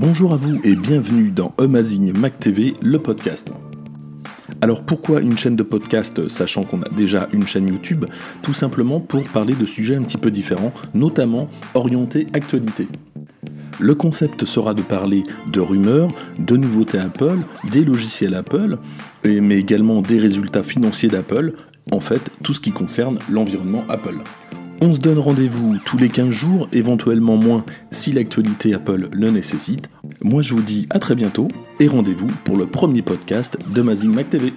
Bonjour à vous et bienvenue dans Amazing Mac TV, le podcast. Alors pourquoi une chaîne de podcast sachant qu'on a déjà une chaîne YouTube? Tout simplement pour parler de sujets un petit peu différents, notamment orientés actualité. Le concept sera de parler de rumeurs, de nouveautés Apple, des logiciels Apple, mais également des résultats financiers d'Apple, en fait tout ce qui concerne l'environnement Apple. On se donne rendez-vous tous les 15 jours, éventuellement moins si l'actualité Apple le nécessite. Moi je vous dis à très bientôt et rendez-vous pour le premier podcast de Mazing Mac TV.